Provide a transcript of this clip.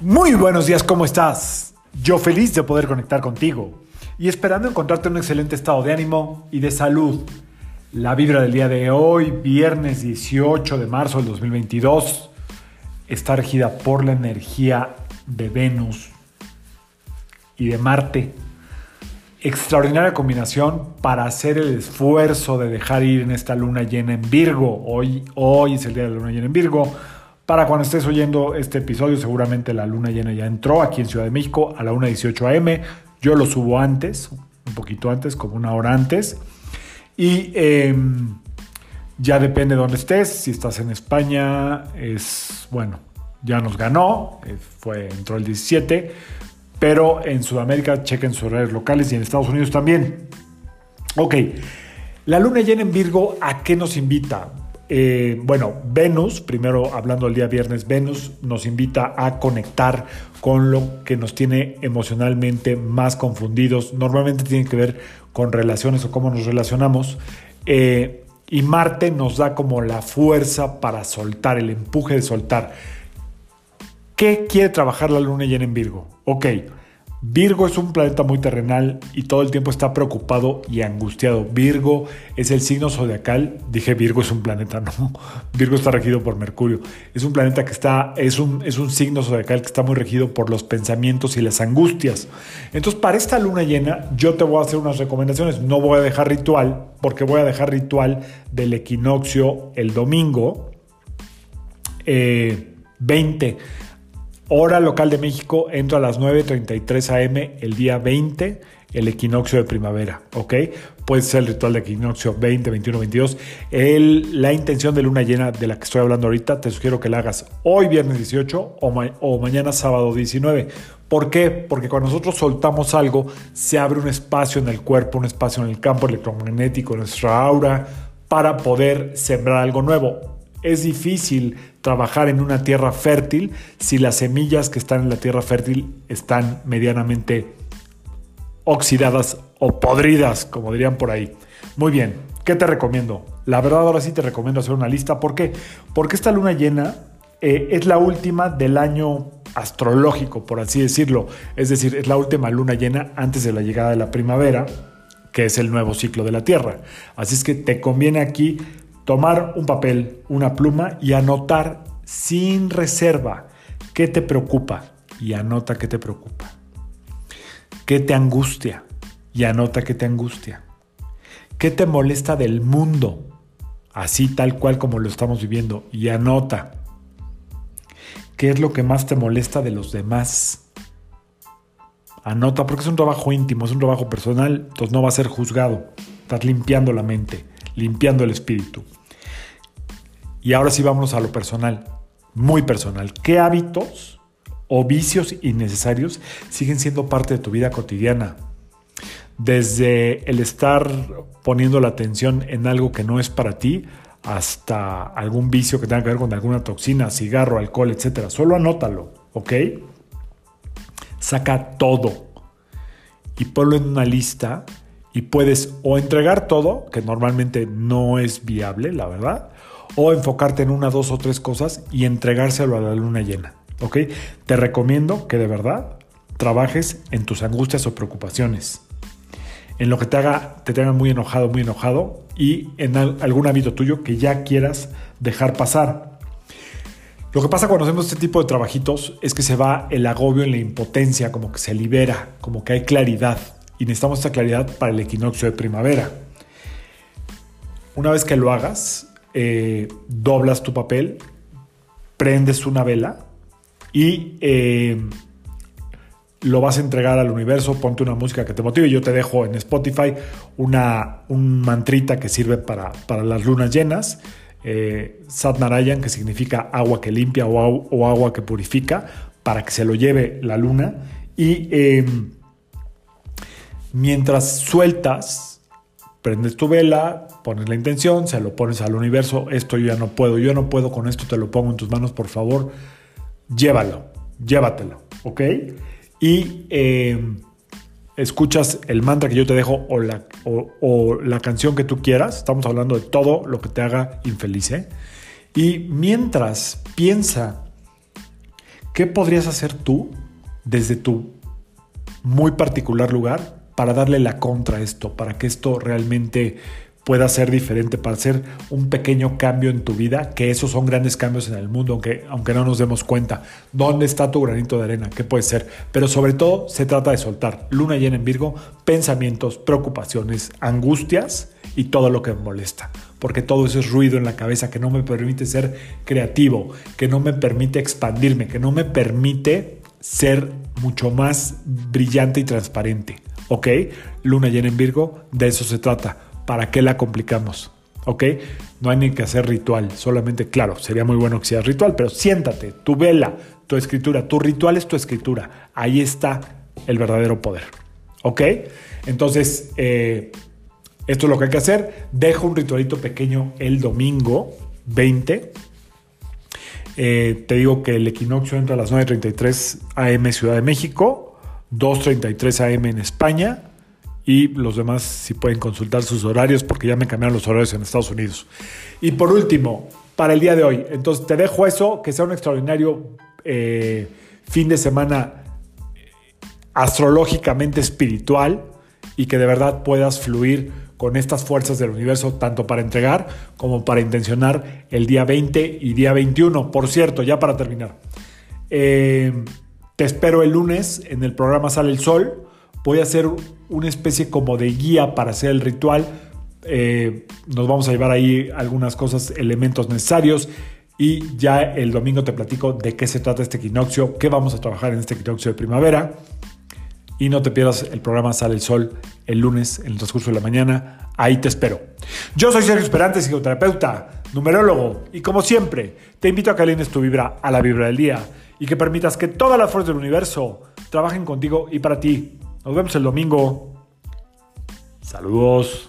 Muy buenos días, ¿cómo estás? Yo feliz de poder conectar contigo y esperando encontrarte en un excelente estado de ánimo y de salud. La vibra del día de hoy, viernes 18 de marzo del 2022, está regida por la energía de Venus y de Marte. Extraordinaria combinación para hacer el esfuerzo de dejar ir en esta luna llena en Virgo. Hoy, hoy es el día de la luna llena en Virgo para cuando estés oyendo este episodio, seguramente la luna llena ya entró aquí en Ciudad de México a la 1.18 am. Yo lo subo antes, un poquito antes, como una hora antes. Y em, ya depende de dónde estés. Si estás en España, es bueno, ya nos ganó, eh, fue, entró el 17. Pero en Sudamérica, chequen sus redes locales y en Estados Unidos también. Ok, la luna llena en Virgo, ¿a qué nos invita? Eh, bueno, Venus, primero hablando el día viernes, Venus nos invita a conectar con lo que nos tiene emocionalmente más confundidos. Normalmente tiene que ver con relaciones o cómo nos relacionamos. Eh, y Marte nos da como la fuerza para soltar, el empuje de soltar. ¿Qué quiere trabajar la luna llena en Virgo? Ok, Virgo es un planeta muy terrenal y todo el tiempo está preocupado y angustiado. Virgo es el signo zodiacal. Dije Virgo es un planeta, no. Virgo está regido por Mercurio. Es un planeta que está, es un, es un signo zodiacal que está muy regido por los pensamientos y las angustias. Entonces, para esta luna llena, yo te voy a hacer unas recomendaciones. No voy a dejar ritual, porque voy a dejar ritual del equinoccio el domingo 20 eh, Hora local de México, entro a las 9.33 am el día 20, el equinoccio de primavera, ¿ok? Puede ser el ritual de equinoccio 20, 21, 22. la intención de luna llena de la que estoy hablando ahorita, te sugiero que la hagas hoy viernes 18 o, o mañana sábado 19. ¿Por qué? Porque cuando nosotros soltamos algo, se abre un espacio en el cuerpo, un espacio en el campo electromagnético, en nuestra aura, para poder sembrar algo nuevo es difícil trabajar en una tierra fértil si las semillas que están en la tierra fértil están medianamente oxidadas o podridas, como dirían por ahí. Muy bien, ¿qué te recomiendo? La verdad ahora sí te recomiendo hacer una lista. ¿Por qué? Porque esta luna llena eh, es la última del año astrológico, por así decirlo. Es decir, es la última luna llena antes de la llegada de la primavera, que es el nuevo ciclo de la Tierra. Así es que te conviene aquí tomar un papel, una pluma y anotar sin reserva qué te preocupa y anota qué te preocupa. ¿Qué te angustia? Y anota qué te angustia. ¿Qué te molesta del mundo? Así tal cual como lo estamos viviendo. Y anota. ¿Qué es lo que más te molesta de los demás? Anota porque es un trabajo íntimo, es un trabajo personal, entonces no va a ser juzgado. Estás limpiando la mente, limpiando el espíritu. Y ahora sí vámonos a lo personal, muy personal. ¿Qué hábitos o vicios innecesarios siguen siendo parte de tu vida cotidiana? Desde el estar poniendo la atención en algo que no es para ti hasta algún vicio que tenga que ver con alguna toxina, cigarro, alcohol, etc. Solo anótalo, ¿ok? Saca todo y ponlo en una lista y puedes o entregar todo, que normalmente no es viable, la verdad, o enfocarte en una, dos o tres cosas y entregárselo a la luna llena. ¿Ok? Te recomiendo que de verdad trabajes en tus angustias o preocupaciones. En lo que te haga, te tenga muy enojado, muy enojado y en algún hábito tuyo que ya quieras dejar pasar. Lo que pasa cuando hacemos este tipo de trabajitos es que se va el agobio en la impotencia, como que se libera, como que hay claridad. Y necesitamos esta claridad para el equinoccio de primavera. Una vez que lo hagas, eh, doblas tu papel, prendes una vela y eh, lo vas a entregar al universo, ponte una música que te motive. Yo te dejo en Spotify una, un mantrita que sirve para, para las lunas llenas. Eh, Narayan, que significa agua que limpia o, o, agua que purifica, para que se lo lleve la luna. Y em, mientras sueltas prendes tu vela, pones la intención, se lo pones al universo, esto yo ya no puedo, yo no puedo con esto, te lo pongo en tus manos, por favor, llévalo, llévatelo, ¿ok? Y em, escuchas el mantra que yo te dejo o la, canción que tú quieras, estamos hablando de todo lo que te haga infeliz, ¿eh? Y mientras piensa ¿qué podrías hacer tú desde tu muy particular lugar para darle la contra a esto, para que esto realmente pueda ser diferente, para hacer un pequeño cambio en tu vida, que esos son grandes cambios en el mundo, aunque, aunque no nos demos cuenta. ¿Dónde está tu granito de arena? ¿Qué puede ser? Pero sobre todo se trata de soltar. Luna llena en Virgo, pensamientos, preocupaciones, angustias y todo lo que me molesta. Porque todo eso es ruido en la cabeza que no me permite ser creativo, que no me permite expandirme, que no me permite ser mucho más brillante y transparente. ¿Ok? Luna llena en Virgo, de eso se trata ¿para qué la complicamos? ¿Ok? No hay ni que hacer ritual, solamente, claro, sería muy bueno que sea ritual, pero siéntate, tu vela, tu escritura, tu ritual es tu escritura. Ahí está el verdadero poder. ¿Ok? Entonces, eh, esto es lo que hay que hacer. Dejo un ritualito pequeño el domingo 20. Eh, te digo que el equinoccio entra a las 9.33 am Ciudad de México, 2.33 am en España, y los demás si pueden consultar sus horarios porque ya me cambiaron los horarios en Estados Unidos. Y por último, para el día de hoy, entonces te dejo eso, que sea un extraordinario eh, fin de semana eh, astrológicamente espiritual y que de verdad puedas fluir con estas fuerzas del universo, tanto para entregar como para intencionar el día 20 y día 21. Por cierto, ya para terminar, eh, te espero el lunes en el programa Sale el Sol voy a hacer una especie como de guía para hacer el ritual. Eh, nos vamos a llevar ahí algunas cosas, elementos necesarios. Y ya el domingo te platico de qué se trata este equinoccio, qué vamos a trabajar en este equinoccio de primavera. Y no te pierdas el programa Sale el Sol el lunes en el transcurso de la mañana. Ahí te espero. Yo soy Sergio Esperante, psicoterapeuta, numerólogo. Y como siempre, te invito a que alines tu vibra a la vibra del día y que permitas que todas las fuerzas del universo trabajen contigo y para ti nos vemos el domingo. Saludos.